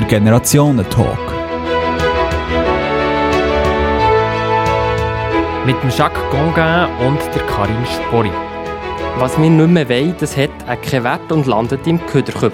Der Generationentalk. Mit dem Jacques Gongain und der Karin Spori. Was wir nicht mehr wollen, das hat auch keinen Wert und landet im Köderkübel.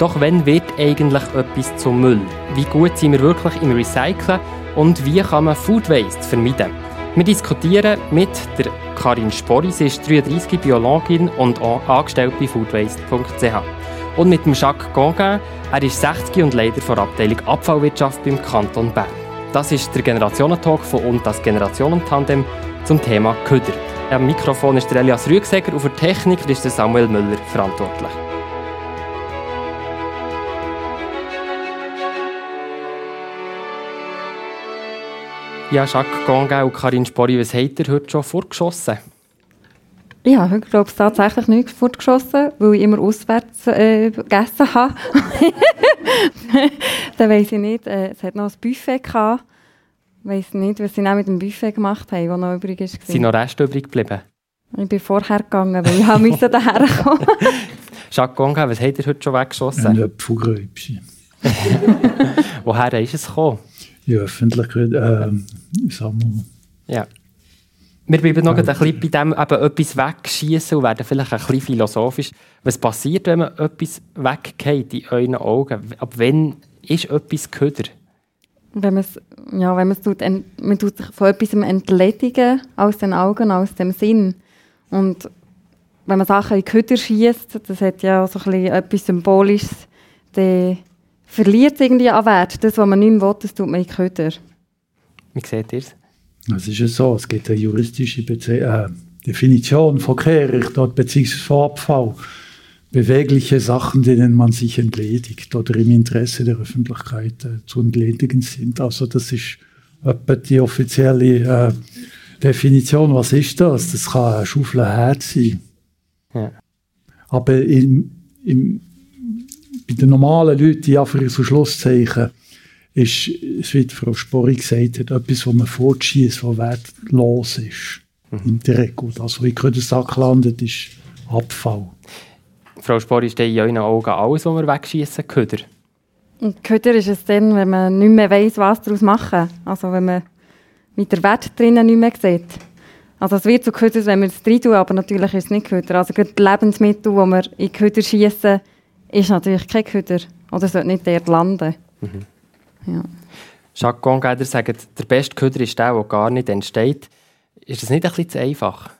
Doch wenn wird eigentlich etwas zum Müll? Wie gut sind wir wirklich im Recyceln und wie kann man Food Waste vermeiden? Wir diskutieren mit der Karin Spori, sie ist 33 Biologin und angestellt bei foodwaste.ch. Und mit dem Jacques Gongain, er ist 60 und Leiter der Abteilung Abfallwirtschaft beim Kanton Bern. Das ist der Generationentalk von und das Generationentandem zum Thema Köder. Am Mikrofon ist der Elias Rüegseger und für Technik ist der Samuel Müller verantwortlich. Ja, Jacques Gonga und Karin Spori, was habt ihr heute schon vorgeschossen? Ja, heute glaube ich tatsächlich nichts fortgeschossen, weil ich immer auswärts äh, gegessen habe. Dann weiss ich nicht, äh, es hat noch ein Buffet gehabt. Ich weiss nicht, was sie noch mit dem Buffet gemacht haben, das noch übrig ist. Sind noch Reste übrig geblieben? Ich bin vorher gegangen, weil ich musste daher kommen. Jacques Gonga, was habt ihr heute schon weggeschossen? Ein Apfelgröbchen. Woher ist es gekommen? Ja, öffentlich, äh, Sammlung. Ja. Wir bleiben noch ein bisschen bei dem, eben etwas wegschießen und werden vielleicht ein bisschen philosophisch. Was passiert, wenn man etwas weggeht in euren Augen? Ab wann ist etwas Köder? Wenn man es, ja, wenn man es tut, man tut sich von etwas entledigen, aus den Augen, aus dem Sinn. Und wenn man Sachen in Köder schießt, das hat ja so ein bisschen etwas Symbolisches, dann verliert es irgendwie an Wert. Das, was man nicht mehr will, das tut man in Köder. Wie seht ihr es? Es ist ja so, es gibt eine juristische Bezie äh, Definition von Kehricht beziehungsweise von Abfall. Bewegliche Sachen, denen man sich entledigt oder im Interesse der Öffentlichkeit äh, zu entledigen sind. Also das ist etwa die offizielle äh, Definition. Was ist das? Das kann ein Schaufelherz sein. Ja. Aber im, im, bei den normalen Leuten, die einfach so Schlusszeichen ist, wie Frau Sporri gesagt hat, etwas, was man fortschießt, was wertlos ist. Mhm. In der Regel. Also, wie der Sack landet, ist Abfall. Frau Sporri, ist in euren Augen alles, was wir wegschießen, Köder? Köder ist es dann, wenn man nicht mehr weiss, was daraus machen. Also, wenn man mit der Wert drinnen nicht mehr sieht. Also es wird zu Köder, wenn wir es drin tun, aber natürlich ist es nicht Köder. Also die Lebensmittel, die wir in Köder schießen, ist natürlich kein Köder. Oder sollte nicht dort landen. Mhm. Ja. Jacques Gongeider sagt, der beste Köder ist der, der gar nicht entsteht. Ist das nicht ein bisschen zu einfach?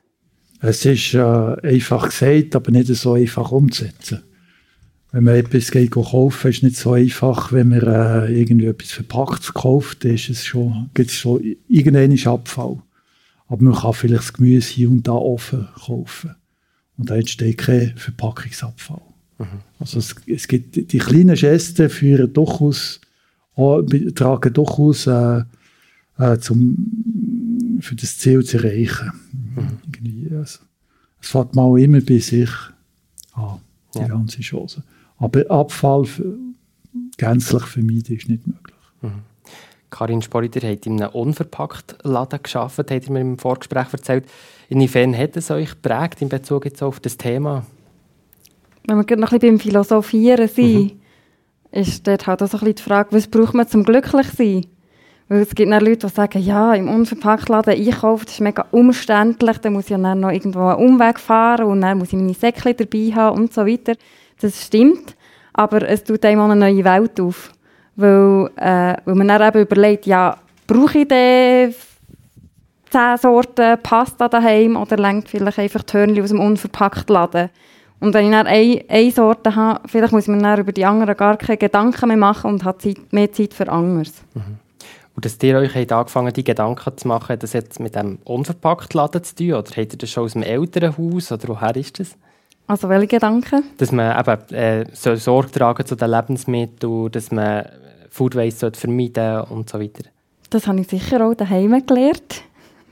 Es ist äh, einfach gesagt, aber nicht so einfach umzusetzen. Wenn man etwas geht kaufen, ist es nicht so einfach. Wenn man äh, irgendwie etwas Verpacktes kauft, ist es schon, gibt es schon irgendeinen Abfall. Aber man kann vielleicht das Gemüse hier und da offen kaufen. Und da entsteht kein Verpackungsabfall. Mhm. Also es, es gibt die kleinen Gesten führen durchaus tragen durchaus äh, äh, zum, für das Ziel zu erreichen. Mhm. Also, es fängt mal immer bei sich an, die ja. ganze Chance. Aber Abfall gänzlich vermeiden ist nicht möglich. Mhm. Karin Sporiter hat in einem unverpackt Laden gearbeitet, hat ihr mir im Vorgespräch erzählt. Inwiefern hat es euch geprägt in Bezug jetzt auf das Thema? Wenn wir noch ein bisschen beim Philosophieren sind, mhm ist dort halt auch so ein bisschen die Frage, was braucht man zum glücklich sein? Weil es gibt dann Leute, die sagen, ja, im Unverpacktladen einkaufen, das ist mega umständlich, dann muss ich dann noch irgendwo einen Umweg fahren und dann muss ich meine Säckchen dabei haben und so weiter. Das stimmt, aber es tut einem auch eine neue Welt auf. Weil, äh, weil man dann eben überlegt, ja, brauche ich denn zehn Sorten Pasta daheim oder lenkt vielleicht einfach Törnchen aus dem Unverpacktladen? Und wenn ich dann eine, eine Sorte habe, vielleicht muss ich mir dann über die anderen gar keine Gedanken mehr machen und habe Zeit, mehr Zeit für anderes. Mhm. Und dass ihr euch habt angefangen die Gedanken zu machen, das jetzt mit dem unverpackt Laden zu tun? Oder habt ihr das schon aus dem Elternhaus? Oder woher ist das? Also welche Gedanken? Dass man eben äh, soll Sorge tragen zu den Lebensmitteln, dass man Food Waste vermeiden und so weiter. Das habe ich sicher auch daheim gelernt.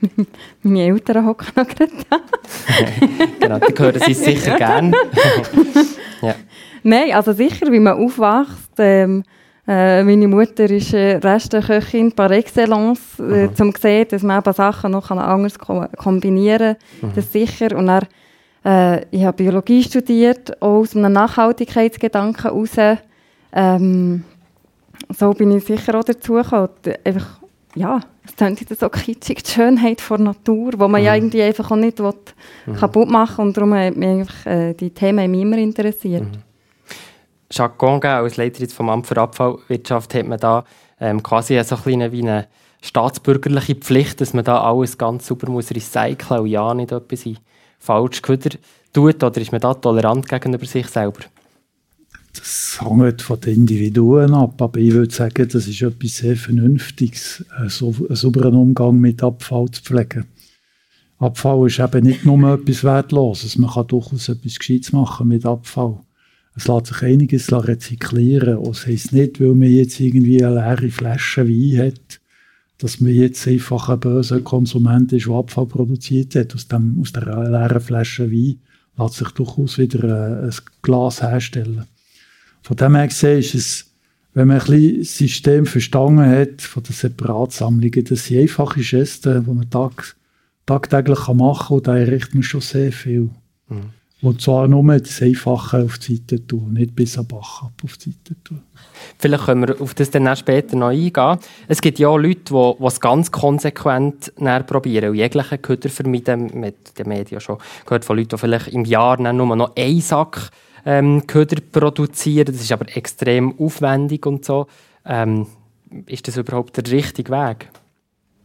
Meine Eltern hocken noch gerade da. genau, die hören sie sicher gerne. ja. Nein, also sicher, wie man aufwächst. Ähm, äh, meine Mutter ist äh, Resteköchin par excellence, äh, um zu sehen, dass man eben Sachen noch anders ko kombinieren kann. Mhm. Das sicher. Und dann, äh, ich habe Biologie studiert, auch aus einem Nachhaltigkeitsgedanken heraus. Ähm, so bin ich sicher auch dazu gekommen. Einfach, ja, es klingt so kitschig, die Schönheit der Natur, die man mhm. ja irgendwie einfach auch nicht will, mhm. kaputt machen will. Und darum hat mich einfach, äh, die Themen mich immer interessiert. Mhm. Jacques Gonga, als Leiter vom Amt für Abfallwirtschaft, hat man da ähm, quasi so ein wie eine staatsbürgerliche Pflicht, dass man da alles ganz sauber muss recyceln und ja nicht etwas in falsch Köder tut? Oder ist man da tolerant gegenüber sich selber? Das hängt von den Individuen ab, aber ich würde sagen, das ist etwas sehr Vernünftiges, einen sauberen Umgang mit Abfall zu pflegen. Abfall ist eben nicht nur etwas Wertloses, man kann durchaus etwas Gescheites machen mit Abfall. Es lässt sich einiges rezyklieren. Und das heisst nicht, weil man jetzt irgendwie eine leere Flasche Wein hat, dass man jetzt einfach ein böser Konsument ist, der Abfall produziert hat. Aus, dem, aus der leeren Flasche Wein lässt sich durchaus wieder ein, ein Glas herstellen. Von dem her gesehen ist es, wenn man ein bisschen das System verstanden hat von den Separatsammlungen, das sind einfache Gesten, die man tag, tagtäglich machen kann und da erreicht man schon sehr viel. Mhm. Und zwar nur das Einfache auf die Seite tun, nicht bis am Backup auf die Seite tun. Vielleicht können wir auf das dann später noch eingehen. Es gibt ja auch Leute, die, es ganz konsequent probieren und jegliche Köder vermeiden. Mit den Medien schon gehört von Leuten, die vielleicht im Jahr nur noch einen Sack ähm, Köder produzieren. Das ist aber extrem aufwendig und so. Ähm, ist das überhaupt der richtige Weg?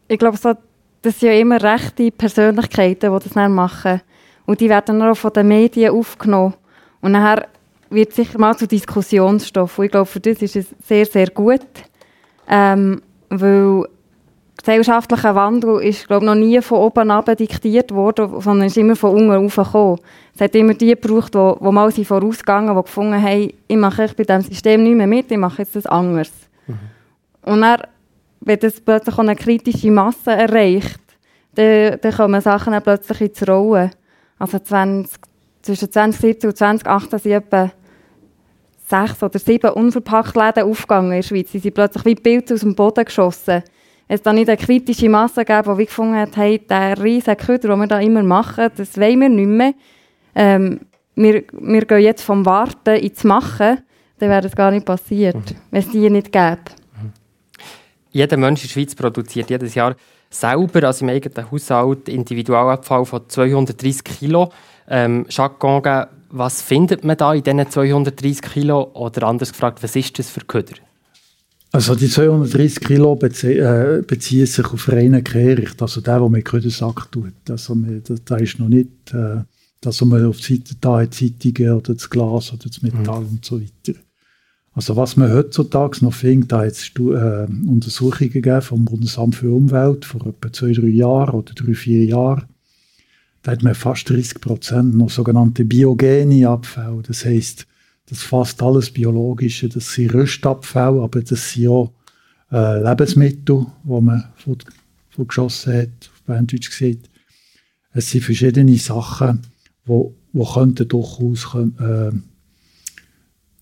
Ich glaube, so, das sind ja immer rechte Persönlichkeiten, die das dann machen. Und die werden dann auch von den Medien aufgenommen. Und nachher wird es sicher mal zu Diskussionsstoff. Und ich glaube, für das ist es sehr, sehr gut. Ähm, weil gesellschaftlicher Wandel ist, glaube noch nie von oben ab diktiert worden, sondern ist immer von unten rauf gekommen. Es hat immer die gebraucht, die, die mal sind vorausgegangen, die gefunden haben, ich mache bei diesem System nicht mehr mit, ich mache jetzt das anders. Mhm. Und dann, wenn das plötzlich eine kritische Masse erreicht, dann, dann kommen Sachen dann plötzlich ins Rollen. Also 20, zwischen 2017 und 2018 sind etwa sechs oder sieben unverpackt Läden aufgegangen in der Schweiz. Sie sind plötzlich wie Pilze aus dem Boden geschossen. Es dann nicht eine kritische Masse gegeben, die gefunden hat, hey, der riesige Köder, den wir da immer machen, das wollen wir nicht mehr. Ähm, wir, wir gehen jetzt vom Warten ins Machen, dann wäre das gar nicht passiert, mhm. wenn es die nicht gäbe. Mhm. Jeder Mensch in der Schweiz produziert jedes Jahr selber, also im eigenen Haushalt, Individualabfall von 230 Kilo. Ähm, Jacques Gonga, was findet man da in diesen 230 Kilo? Oder anders gefragt, was ist das für Köder? Also die 230 Kilo bezie äh, beziehen sich auf reinen Kehricht, also der, der mit Ködersack tut. Also da, da ist noch nicht, äh, dass man auf die Seite da Zeitungen oder das Glas oder das Metall mhm. und so weiter. Also was man heutzutage noch findet, da hat es äh, Untersuchungen gegeben vom Bundesamt für Umwelt vor etwa zwei, drei Jahren oder drei, vier Jahren. Da hat man fast 30 Prozent noch sogenannte biogene Abfälle. Das heißt, das fast alles Biologische, das sind Röstabfälle, aber das sind auch äh, Lebensmittel, die man von, geschossen hat, auf Berndeutsch gesagt. Es sind verschiedene Sachen, die, die könnten durchaus äh,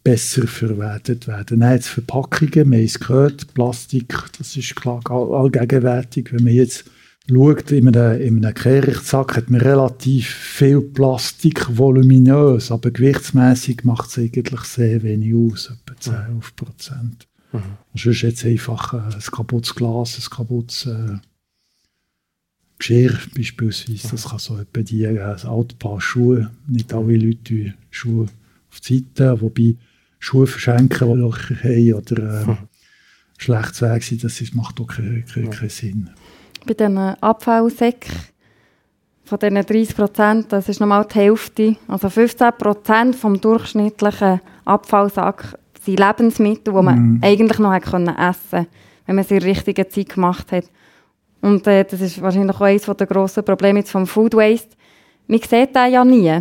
besser verwertet werden. Dann jetzt Verpackungen, wir haben es gehört, Plastik, das ist klar allgegenwärtig. Wenn man jetzt schaut, in einem, in einem Kehrichtsack hat man relativ viel Plastik, voluminös, aber gewichtsmäßig macht es eigentlich sehr wenig aus, etwa 10, 11 Prozent. Mhm. Sonst jetzt einfach äh, ein kaputtes Glas, ein kaputtes äh, Geschirr beispielsweise, das kann so etwa die, äh, ein altes Paar Schuhe, nicht alle Leute Schuhe auf die Seite, wobei Schuhe verschenken, die Löcher haben oder äh, hm. schlecht Weg sind, das macht auch keinen, keinen Sinn. Bei diesen Abfallsäcken, von diesen 30 Prozent, das ist nochmal die Hälfte, also 15 Prozent vom durchschnittlichen Abfallsack sind Lebensmittel, die man mm. eigentlich noch hätte essen können, wenn man sie in der richtigen Zeit gemacht hat. Und äh, das ist wahrscheinlich auch eines der grossen Probleme jetzt vom Food Waste. Man sieht den ja nie.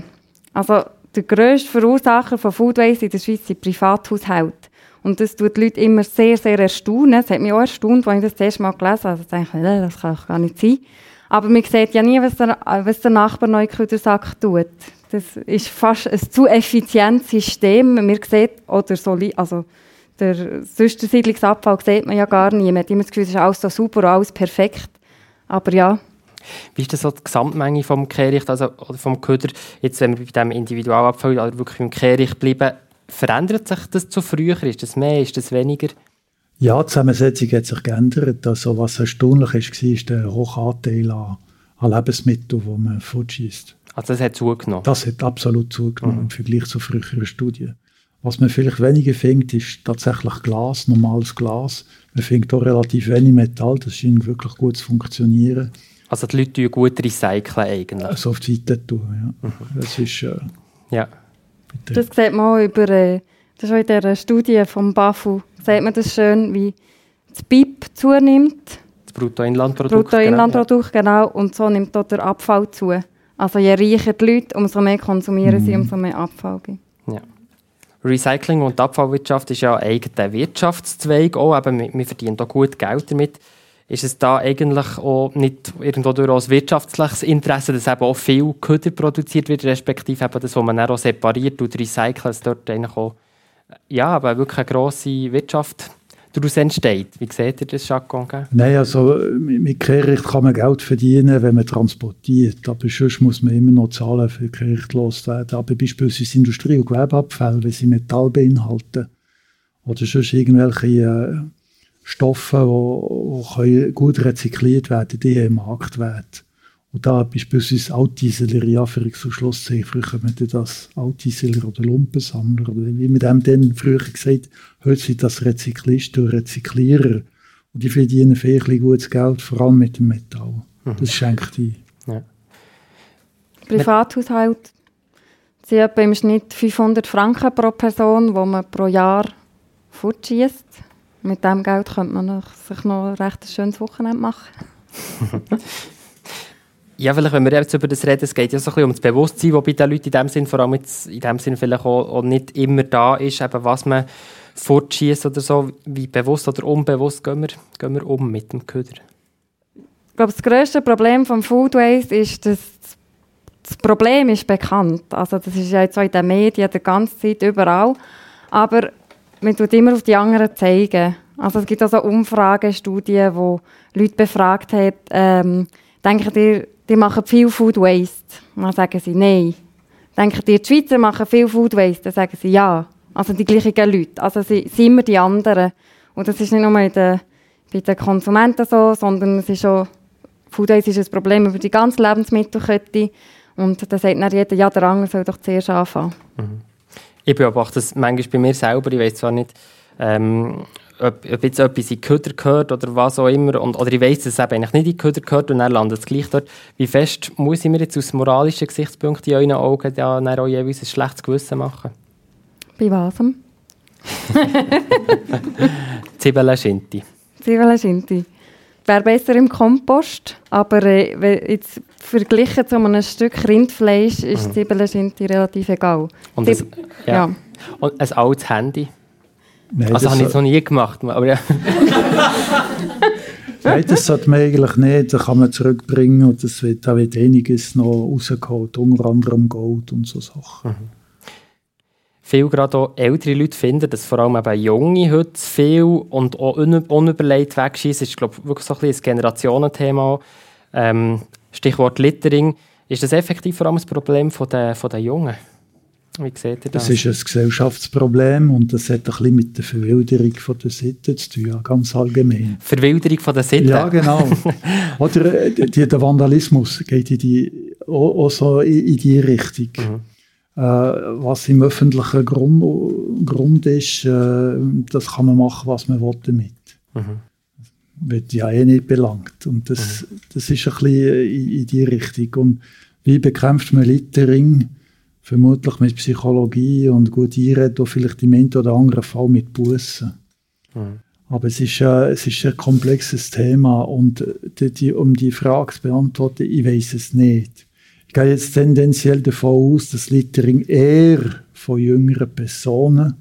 Also der grösste Verursacher von Food Waste in der Schweiz sind Privathaushalte. Und das tut die Leute immer sehr, sehr erstaunen. Es hat mich auch erstaunt, als ich das, das erste Mal gelesen habe. Also ich dachte, äh, das kann gar nicht sein. Aber man sieht ja nie, was der, was der Nachbar neu Sack tut. Das ist fast ein zu effizientes System. Man sieht, oder so, also der sonst Siedlungsabfall sieht man ja gar nie. Man hat immer das Gefühl, es ist alles so super, alles perfekt. Aber ja, wie ist das so die Gesamtmenge vom Kehricht, also vom Köder, jetzt wenn wir bei diesem Individualabfall oder wirklich im Kehricht bleiben, verändert sich das zu früher? Ist das mehr, ist das weniger? Ja, die Zusammensetzung hat sich geändert. Also, was erstaunlich ist, war der hohe Anteil an, an Lebensmitteln, die man fortschießt. Also das hat zugenommen? Das hat absolut zugenommen mhm. im Vergleich zu früheren Studien. Was man vielleicht weniger findet, ist tatsächlich Glas, normales Glas. Man findet auch relativ wenig Metall, das scheint wirklich gut zu funktionieren. Also die Leute tun gut recyceln eigentlich? Also auf die Seite tun, ja. Mhm. Das ist... Äh, ja. Bitte. Das sieht man auch über... Äh, das ist auch in dieser Studie vom BAFU, sieht man das schön, wie das BIP zunimmt. Das Bruttoinlandprodukt. Bruttoinlandprodukt, genau. genau. Und so nimmt auch der Abfall zu. Also je reicher die Leute, umso mehr konsumieren mhm. sie, umso mehr Abfall gibt. Ja. Recycling und Abfallwirtschaft ist ja ein eigener Wirtschaftszweig. Auch, eben, wir verdienen da gut Geld damit. Ist es da eigentlich auch nicht irgendwo durch ein wirtschaftliches Interesse, dass eben auch viel Köder produziert wird, respektive eben das, was man dann auch separiert und recycelt, dass dort eigentlich auch ja, aber wirklich eine grosse Wirtschaft daraus entsteht. Wie seht ihr das, Jacques Nein, also mit Kehricht kann man Geld verdienen, wenn man transportiert. Aber sonst muss man immer noch zahlen für Kehricht loswerden. Aber beispielsweise Industrie- und Gewerbeabfälle, wenn sie Metall beinhalten oder sonst irgendwelche äh, Stoffe, die gut rezykliert werden, die haben Marktwert. Und da beispielsweise Altdieseler, ja, für so Schlusszeichen, früher haben wir das Altdieseler oder Lumpensammler, oder wie man dem dann früher gesagt heute sind das Rezyklisten und Rezyklierer. Und die verdienen viel gutes Geld, vor allem mit dem Metall. Mhm. Das schenkt die. Ja. Privathaushalt sind etwa im Schnitt 500 Franken pro Person, wo man pro Jahr fortschießt. Mit diesem Geld könnte man sich noch ein recht schönes Wochenende machen. Ja, vielleicht, wenn wir jetzt über das reden, es geht ja so ein bisschen um das Bewusstsein, das bei den Leuten in dem Sinn, vor allem jetzt in dem Sinn vielleicht auch, auch nicht immer da ist, eben was man fortschießt oder so. Wie bewusst oder unbewusst gehen wir, gehen wir um mit dem Köder? Ich glaube, das grösste Problem vom Food Waste ist, dass das Problem ist bekannt. Also das ist ja jetzt auch in den Medien die ganze Zeit überall. Aber man tut immer auf die anderen zeigen. Also es gibt auch so Umfragen, Studien, wo Leute befragt haben, ähm, denken ihr, die machen viel Food Waste. Dann sagen sie nein. Denken die, die Schweizer machen viel Food Waste? Dann sagen sie ja. Also die gleichen Leute. Also sie sind immer die anderen. Und das ist nicht nur bei den, bei den Konsumenten so, sondern es ist schon, Food Waste ist ein Problem über die ganze Lebensmittelkette. Und da sagt dann jeder, ja, der andere soll doch zuerst anfangen. Mhm. Ich beobachte das manchmal bei mir selber. Ich weiß zwar nicht, ähm, ob, ob jetzt etwas in die Köder gehört oder was auch immer, und, oder ich weiss, dass es eben eigentlich nicht in die Köder gehört und dann landet es gleich dort. Wie fest muss ich mir jetzt aus moralischen Gesichtspunkten in euren Augen ja, dann auch jeweils ein schlechtes Gewissen machen? Bei was? Zwiebeln Schinti. Zwiebeln Schinti. Wäre besser im Kompost, aber äh, jetzt verglichen zu einem Stück Rindfleisch ist mhm. Zwiebeln Schinti relativ egal. Und, das, ja. ja. Und ein altes Handy? Nein, also habe ich es noch nie gemacht. Aber ja. Nein, das sollte man eigentlich nicht. Das kann man zurückbringen und das wird, da wird einiges noch rausgeholt, unter anderem Gold und so Sachen. Mhm. Viele gerade auch ältere Leute finden, dass vor allem eben Junge heute viel und auch unüberlegt wegschießen. Das ist, glaube ich, wirklich so ein, ein Generationenthema. Ähm, Stichwort Littering. Ist das effektiv vor allem das Problem der, der Jungen? Wie seht ihr das? Das ist ein Gesellschaftsproblem und das hat ein bisschen mit der Verwilderung der Sitten zu tun, ja, ganz allgemein. Verwilderung von der Sitten? Ja, genau. Oder äh, die, der Vandalismus geht in die, auch, auch so in, in die Richtung. Mhm. Äh, was im öffentlichen Grund, Grund ist, äh, das kann man machen, was man will damit. Mhm. Wird ja eh nicht belangt. Und das, mhm. das ist ein bisschen in, in die Richtung. Und wie bekämpft man Littering? vermutlich mit Psychologie und gut einreden, vielleicht im einen oder anderen Fall mit Bussen. Mhm. Aber es ist, äh, es ist ein komplexes Thema und die, die, um die Frage zu beantworten, ich weiß es nicht. Ich gehe jetzt tendenziell davon aus, dass Littering eher von jüngeren Personen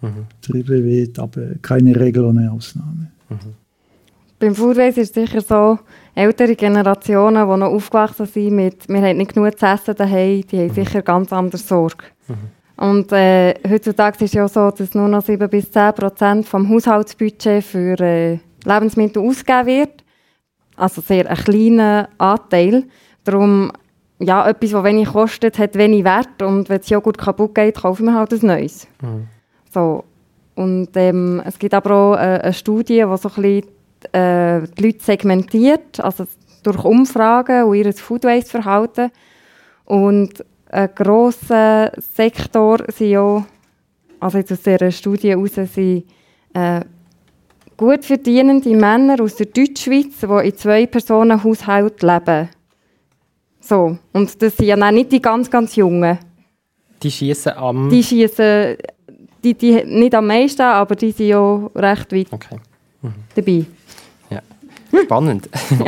mhm. betrieben wird, aber keine Regel ohne Ausnahme. Mhm. Beim Foodways ist es sicher so, ältere Generationen, die noch aufgewachsen sind mit «wir haben nicht genug zu essen daheim», die haben sicher ganz andere Sorge. Mhm. Und äh, heutzutage ist es ja so, dass nur noch 7 bis 10 Prozent vom Haushaltsbudget für äh, Lebensmittel ausgegeben wird. Also sehr ein kleiner Anteil. Darum, ja, etwas, das wenig kostet, hat wenig Wert. Und wenn das Joghurt kaputt geht, kaufen wir halt ein neues. Mhm. So. Und ähm, es gibt aber auch äh, eine Studie, die so ein bisschen äh, die Leute segmentiert, also durch Umfragen und ihr Food Waste Verhalten. Und ein grosser Sektor sind ja, also jetzt aus dieser Studie heraus, sind äh, gut verdienende Männer aus der Deutschschweiz, die in zwei Personen Haushalt leben. So. Und das sind ja auch nicht die ganz, ganz Jungen. Die schießen am. Die schießen die, die nicht am meisten, aber die sind ja recht weit okay. mhm. dabei. Ja. Spannend. ja.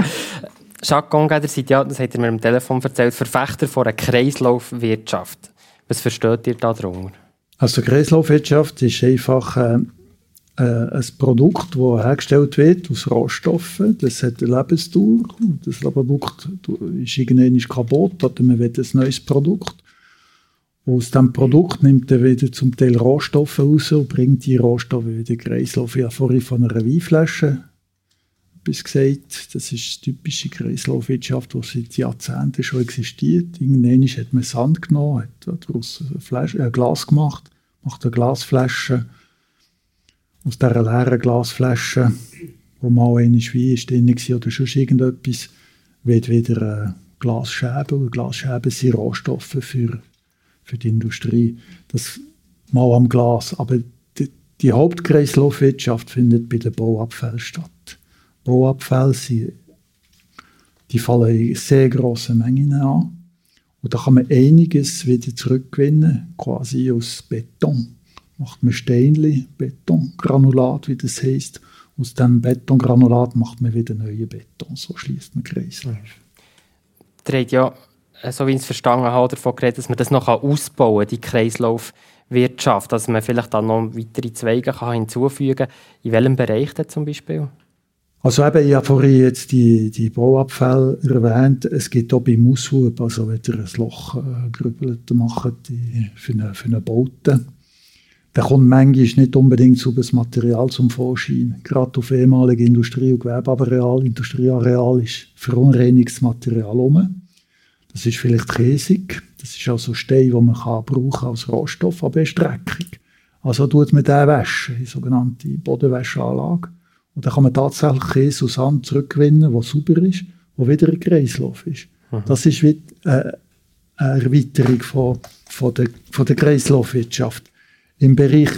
Jacques Gongeder ja, das hat er mir am Telefon erzählt, Verfechter von einer Kreislaufwirtschaft. Was versteht ihr darunter? Also Kreislaufwirtschaft ist einfach äh, äh, ein Produkt, das hergestellt wird aus Rohstoffen. Das hat eine Lebensdauer. Das Produkt ist irgendwann kaputt oder man will ein neues Produkt. Aus diesem Produkt nimmt er wieder zum Teil Rohstoffe raus und bringt die Rohstoffe wieder in den Kreislauf. Ich habe vorhin von einer Weinflasche etwas gesagt. Das ist die typische Kreislaufwirtschaft, die seit Jahrzehnten schon existiert. Irgendwann hat man Sand genommen, hat daraus Flasche, äh, Glas gemacht, macht eine Glasflasche. Aus dieser leeren Glasflasche, wo mal eine Wein drin war oder sonst irgendetwas, wird wieder eine Glasscheibe. Und Glasscheiben sind Rohstoffe für für die Industrie. Das mal am Glas. Aber die, die Hauptkreislaufwirtschaft findet bei den Bauabfällen statt. Bauabfälle sind, die fallen in sehr grossen Mengen an. Und da kann man einiges wieder zurückgewinnen, quasi aus Beton. Macht man Steinli, Betongranulat, wie das heißt. Aus dem Betongranulat macht man wieder neue Beton. So schließt man Kreislauf. Der ja äh, so wie ich es verstanden habe, davon geredet, dass man das noch ausbauen kann, die Kreislaufwirtschaft, dass man vielleicht dann noch weitere Zweige kann hinzufügen kann. In welchem Bereich denn zum Beispiel? Also eben, ich habe vorhin jetzt die, die Bauabfälle erwähnt. Es gibt auch beim Aushub, also wenn ihr ein Loch äh, grübelt macht für, eine, für eine Baute, dann kommt manchmal nicht unbedingt sauberes Material zum Vorschein. Gerade auf ehemaligen Industrie- und Gewerbeareal, Industrieareal ist Verunreinigungsmaterial herum. Das ist vielleicht käsig. Das ist also Stein, den man kann brauchen als Rohstoff, aber ist dreckig. Also tut man den waschen, die sogenannte Bodenwäscheanlage. Und dann kann man tatsächlich Käse und Sand zurückgewinnen, der sauber ist, der wieder ein Kreislauf ist. Mhm. Das ist wie, äh, eine Erweiterung von, von, der, von der Kreislaufwirtschaft. Im Bereich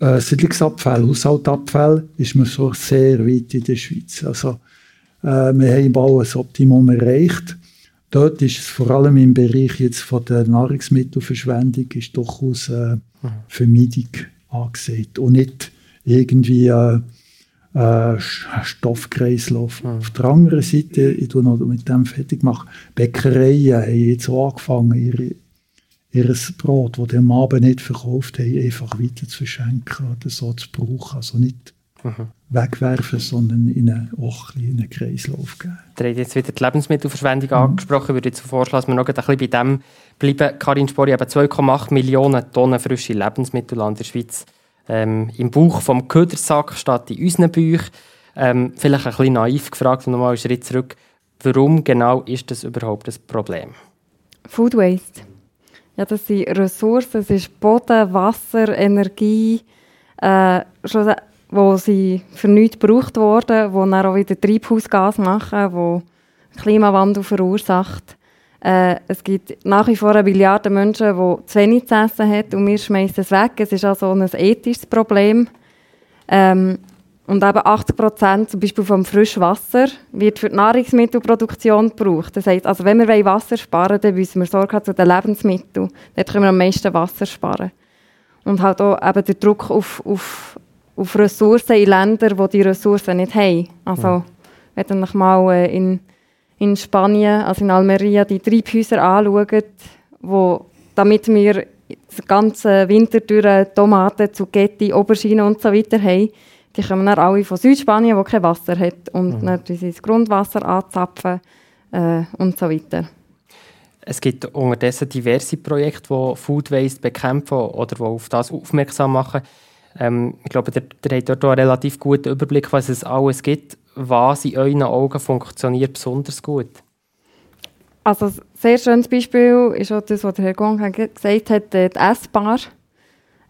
äh, Siedlungsabfall, Haushaltabfall ist man so sehr weit in der Schweiz. Also, äh, wir haben bald ein Optimum erreicht. Dort ist es vor allem im Bereich jetzt von der Nahrungsmittelverschwendung ist durchaus äh. Vermeidung angesehen und nicht irgendwie äh, äh, Stoffkreislauf. Mhm. Auf der anderen Seite, ich tue noch mit dem fertig machen, Bäckereien haben jetzt auch angefangen, ihre, ihr Brot, das am Abend nicht verkauft haben, einfach weiter zu verschenken oder so zu brauchen. Also nicht mhm. wegwerfen, sondern in einen, auch in einen Kreislauf geben. Ihr habt jetzt wieder die Lebensmittelverschwendung mhm. angesprochen. Ich würde jetzt vorschlagen, dass wir noch ein bisschen bei dem bleiben. Karin Spori, eben 2,8 Millionen Tonnen frische Lebensmittel in der Schweiz. Ähm, Im Bauch vom Ködersack statt in unseren Büchern. Ähm, vielleicht ein bisschen naiv gefragt, nochmal einen Schritt zurück. Warum genau ist das überhaupt das Problem? Food Waste. Ja, das sind Ressourcen, es ist Boden, Wasser, Energie, äh, schon wo sie für nichts gebraucht wurden, die dann auch wieder Treibhausgas machen, die Klimawandel verursacht. Äh, es gibt nach wie vor eine Milliarde Menschen, die zu wenig zu essen haben und wir schmeißen es weg. Es ist also ein ethisches Problem. Ähm, und eben 80 Prozent zum Beispiel vom frischen Wasser wird für die Nahrungsmittelproduktion gebraucht. Das heisst, also wenn wir Wasser sparen wollen, dann müssen wir Sorge haben zu den Lebensmitteln. Dort können wir am meisten Wasser sparen. Und halt auch eben der Druck auf, auf auf Ressourcen in Ländern, die die Ressourcen nicht haben. Also, wenn ihr mal äh, in, in Spanien, also in Almeria, die Treibhäuser anschaut, wo, damit wir den ganzen Winter durch Tomaten, Zucchetti, Auberginen und so weiter haben, die kommen dann alle von Südspanien, wo kein Wasser hat und mhm. dann das Grundwasser anzapfen äh, und so weiter. Es gibt unterdessen diverse Projekte, die Food Waste bekämpfen oder die auf das aufmerksam machen. Ähm, ich glaube, ihr, ihr habt dort einen relativ guten Überblick, was es alles gibt. Was in euren Augen funktioniert besonders gut? Also ein sehr schönes Beispiel ist auch das, was der Herr Gong gesagt hat, die S-Bar.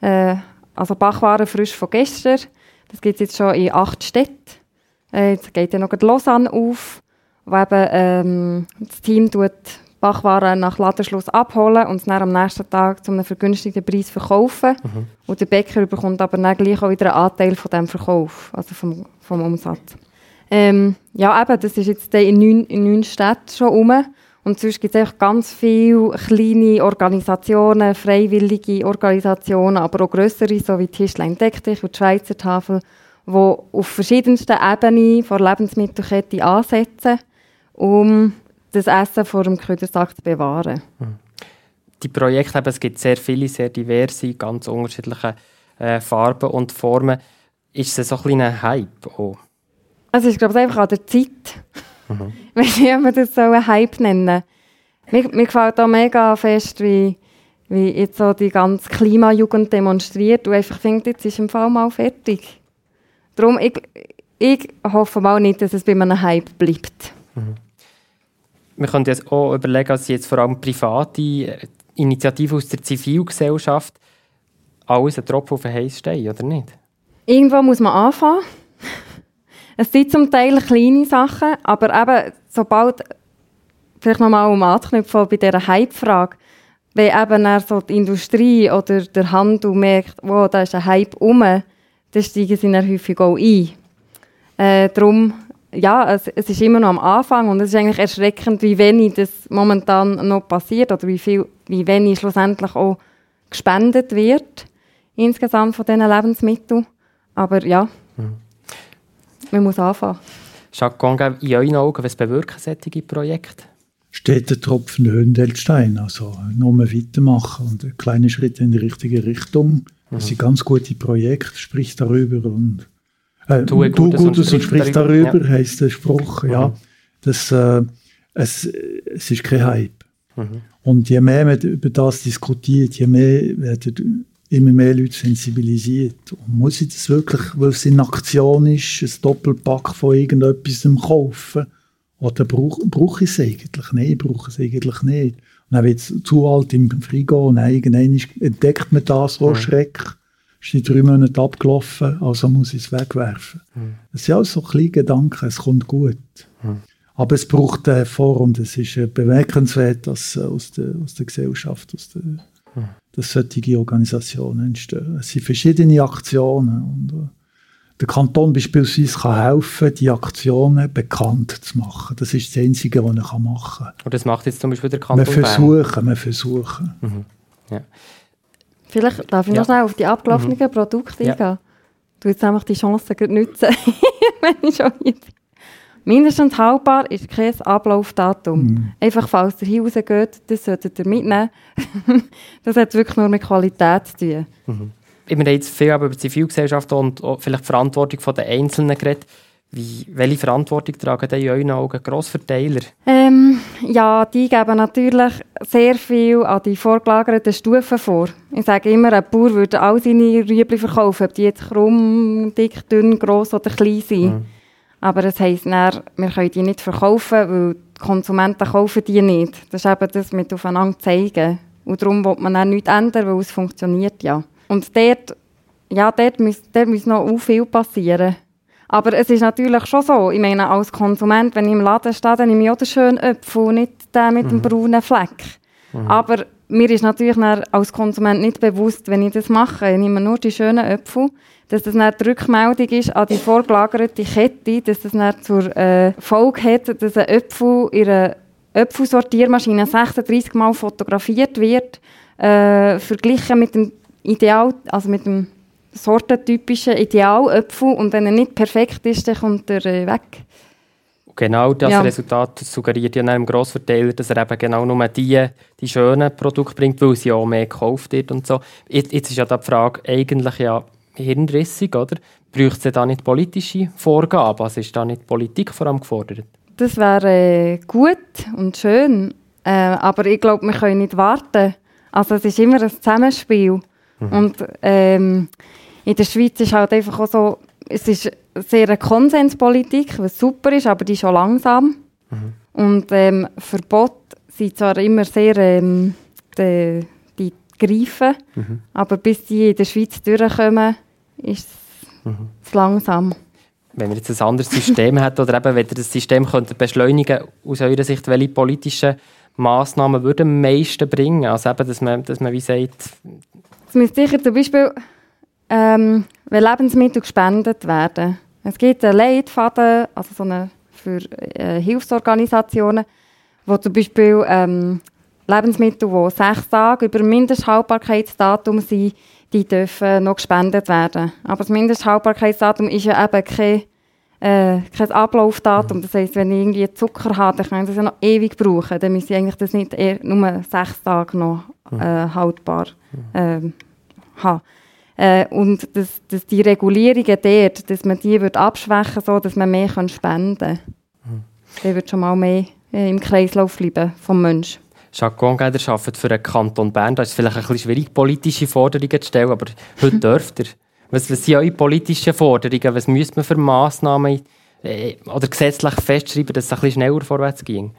Äh, also Bachwaren frisch von gestern. Das gibt es jetzt schon in acht Städten. Äh, jetzt geht dann noch Lausanne auf, wo eben ähm, das Team tut Bachwaren nach Ladenschluss abholen und es dann am nächsten Tag zu einem vergünstigten Preis verkaufen. Mhm. Und der Bäcker bekommt aber dann gleich auch wieder einen Anteil von dem Verkauf, also vom, vom Umsatz. Ähm, ja, eben, das ist jetzt in neun, in neun Städten schon rum. Und sonst gibt es ganz viele kleine Organisationen, freiwillige Organisationen, aber auch grössere, so wie Tischlein Deck dich und die Schweizer Tafel, die auf verschiedensten Ebenen vor Lebensmittelkette ansetzen, um das Essen vor dem Ködersack zu bewahren. Die Projekte, es gibt sehr viele, sehr diverse, ganz unterschiedliche äh, Farben und Formen. Ist es so ein kleiner Hype auch? Also ich glaube, es ist einfach an der Zeit. Mhm. Wie man das so einen Hype nennen mir, mir gefällt auch mega fest, wie, wie jetzt so die ganze Klimajugend demonstriert und einfach findet, jetzt ist im Fall mal fertig. Darum, ich, ich hoffe mal nicht, dass es bei einem Hype bleibt. Mhm. Wir können uns auch überlegen, dass jetzt vor allem private äh, Initiativen aus der Zivilgesellschaft alles ein Tropfen auf den Heiß stehen, oder nicht? Irgendwo muss man anfangen. Es sind zum Teil kleine Sachen, aber eben, sobald, vielleicht nochmal um anknüpfen bei dieser Hype-Frage, wenn eben so die Industrie oder der Handel merkt, wow, da ist ein Hype um, dann steigen sie dann häufig auch ein. Äh, darum, ja, es, es, ist immer noch am Anfang und es ist eigentlich erschreckend, wie wenig das momentan noch passiert oder wie, viel, wie wenig schlussendlich auch gespendet wird insgesamt von diesen Lebensmitteln. Aber ja, mhm. Man muss anfangen. Jacques Conga, in euren Augen, was bewirken solche Projekte? Steht der Tropfen Höhendelstein. Also nur weitermachen und ein kleiner Schritt in die richtige Richtung. Das mhm. sind ganz gute Projekte, sprich darüber und äh, tu Gutes, Gutes und, sprich darüber, darüber ja. heisst der Spruch. Ja, mhm. das, äh, es, es ist kein Hype. Mhm. Und je mehr man über das diskutiert, je mehr werden immer mehr Leute sensibilisiert. Und muss ich das wirklich, weil es in Aktion ist, ein Doppelpack von irgendetwas kaufen? Oder brauche brauch ich es eigentlich? Nein, ich brauche es eigentlich nicht. Und dann wird es zu alt im Frigo und irgendwann entdeckt man das, so mhm. Schreck. Ist in drei Monate abgelaufen, also muss ich es wegwerfen. Mhm. Das sind auch so kleine Gedanken, es kommt gut. Mhm. Aber es braucht vor und es ist äh, bemerkenswert, dass äh, aus, der, aus der Gesellschaft, aus der dass solche Organisationen entstehen. Es sind verschiedene Aktionen. Und, äh, der Kanton beispielsweise kann helfen, die Aktionen bekannt zu machen. Das ist das Einzige, was er machen kann. Und das macht jetzt zum Beispiel der Kanton Wir versuchen, wir versuchen. Mhm. Ja. Vielleicht darf ich ja. noch schnell auf die abgelaufenen mhm. Produkte eingehen. Ja. Du jetzt einfach die Chance nutzen, wenn ich schon hier bin. Mindestens haltbar ist kein Ablaufdatum. Mhm. Einfach, falls ihr hier rausgeht, das solltet ihr mitnehmen. das hat wirklich nur mit Qualität zu tun. Mhm. Wir haben jetzt viel über die Zivilgesellschaft und vielleicht die Verantwortung der Einzelnen geredet. Wie, welche Verantwortung tragen die in euren Augen Grossverteiler? Ähm, ja, die geben natürlich sehr viel an die vorgelagerten Stufen vor. Ich sage immer, ein Bauer würde all seine Rüebli verkaufen, ob die jetzt krumm, dick, dünn, gross oder klein sind. Mhm. Aber das heisst dann, wir können die nicht verkaufen, weil die Konsumenten kaufen die nicht. Das ist eben das mit aufeinander zeigen. Und darum will man dann nichts ändern, weil es funktioniert ja. Und dort, ja, dort muss, dort muss noch viel passieren. Aber es ist natürlich schon so, ich meine, als Konsument, wenn ich im Laden stehe, dann nehme ich auch den schönen Apfel, nicht den mit mhm. dem braunen Fleck. Mhm. Aber mir ist natürlich als Konsument nicht bewusst, wenn ich das mache, ich nehme nur die schönen Äpfel, dass das dann die Rückmeldung ist an die vorgelagerte Kette, dass das dann zur äh, Folge hat, dass ein Äpfel in einer Äpfelsortiermaschine 36 Mal fotografiert wird, äh, verglichen mit dem Ideal, also mit dem sortentypischen Idealöpfel und wenn er nicht perfekt ist, dann kommt er äh, weg. Genau das ja. Resultat suggeriert ja einem Grossverteiler, dass er eben genau nur die, die schönen Produkte bringt, weil sie auch mehr gekauft wird und so. Jetzt, jetzt ist ja die Frage eigentlich ja, hirnrissig, oder? Braucht es da nicht politische Vorgaben? Also ist da nicht Politik vor allem gefordert? Das wäre äh, gut und schön, äh, aber ich glaube, wir können nicht warten. Also es ist immer ein Zusammenspiel. Mhm. Und ähm, in der Schweiz ist halt einfach auch so, es ist sehr eine Konsenspolitik, was super ist, aber die ist schon langsam. Mhm. Und ähm, Verbote sind zwar immer sehr, ähm, die greifen. Mhm. Aber bis die in der Schweiz durchkommen, ist es mhm. langsam. Wenn wir jetzt ein anderes System hätten oder eben, wenn ihr das System könnte beschleunigen aus eurer Sicht, welche politischen Massnahmen würden am meisten bringen? Also eben, dass man, dass man wie sagt... Es müsste sicher zum Beispiel, ähm, wenn Lebensmittel gespendet werden. Es gibt einen Leitfaden, also so eine für äh, Hilfsorganisationen, wo zum Beispiel ähm, Lebensmittel, die sechs Tage über Mindesthaltbarkeitsdatum sind, die dürfen noch gespendet werden. Aber das Mindesthaltbarkeitsdatum ist ja eben kein, äh, kein Ablaufdatum. Das heisst, wenn ich irgendwie Zucker habe, dann kann ich das ja noch ewig brauchen. Dann müsste ich eigentlich das nicht eher nur sechs Tage noch äh, haltbar äh, haben. Äh, und dass, dass die Regulierungen dort, dass man die wird abschwächen so dass man mehr spenden kann. Mhm. Der wird schon mal mehr äh, im Kreislauf bleiben vom Menschen. Jacques Gongeder arbeitet für den Kanton Bern. Da ist es vielleicht ein bisschen schwierig, politische Forderungen zu stellen, aber heute dürft ihr. Was, was sind eure politischen Forderungen? Was müsste man für Massnahmen äh, oder gesetzlich festschreiben, dass es ein bisschen schneller vorwärts ging?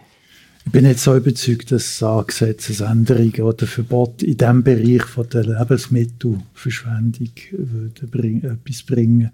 Ich bin nicht so überzeugt, dass äh, Gesetzesänderungen oder Verbot in diesem Bereich von der Lebensmittelverschwendung würde etwas bringen.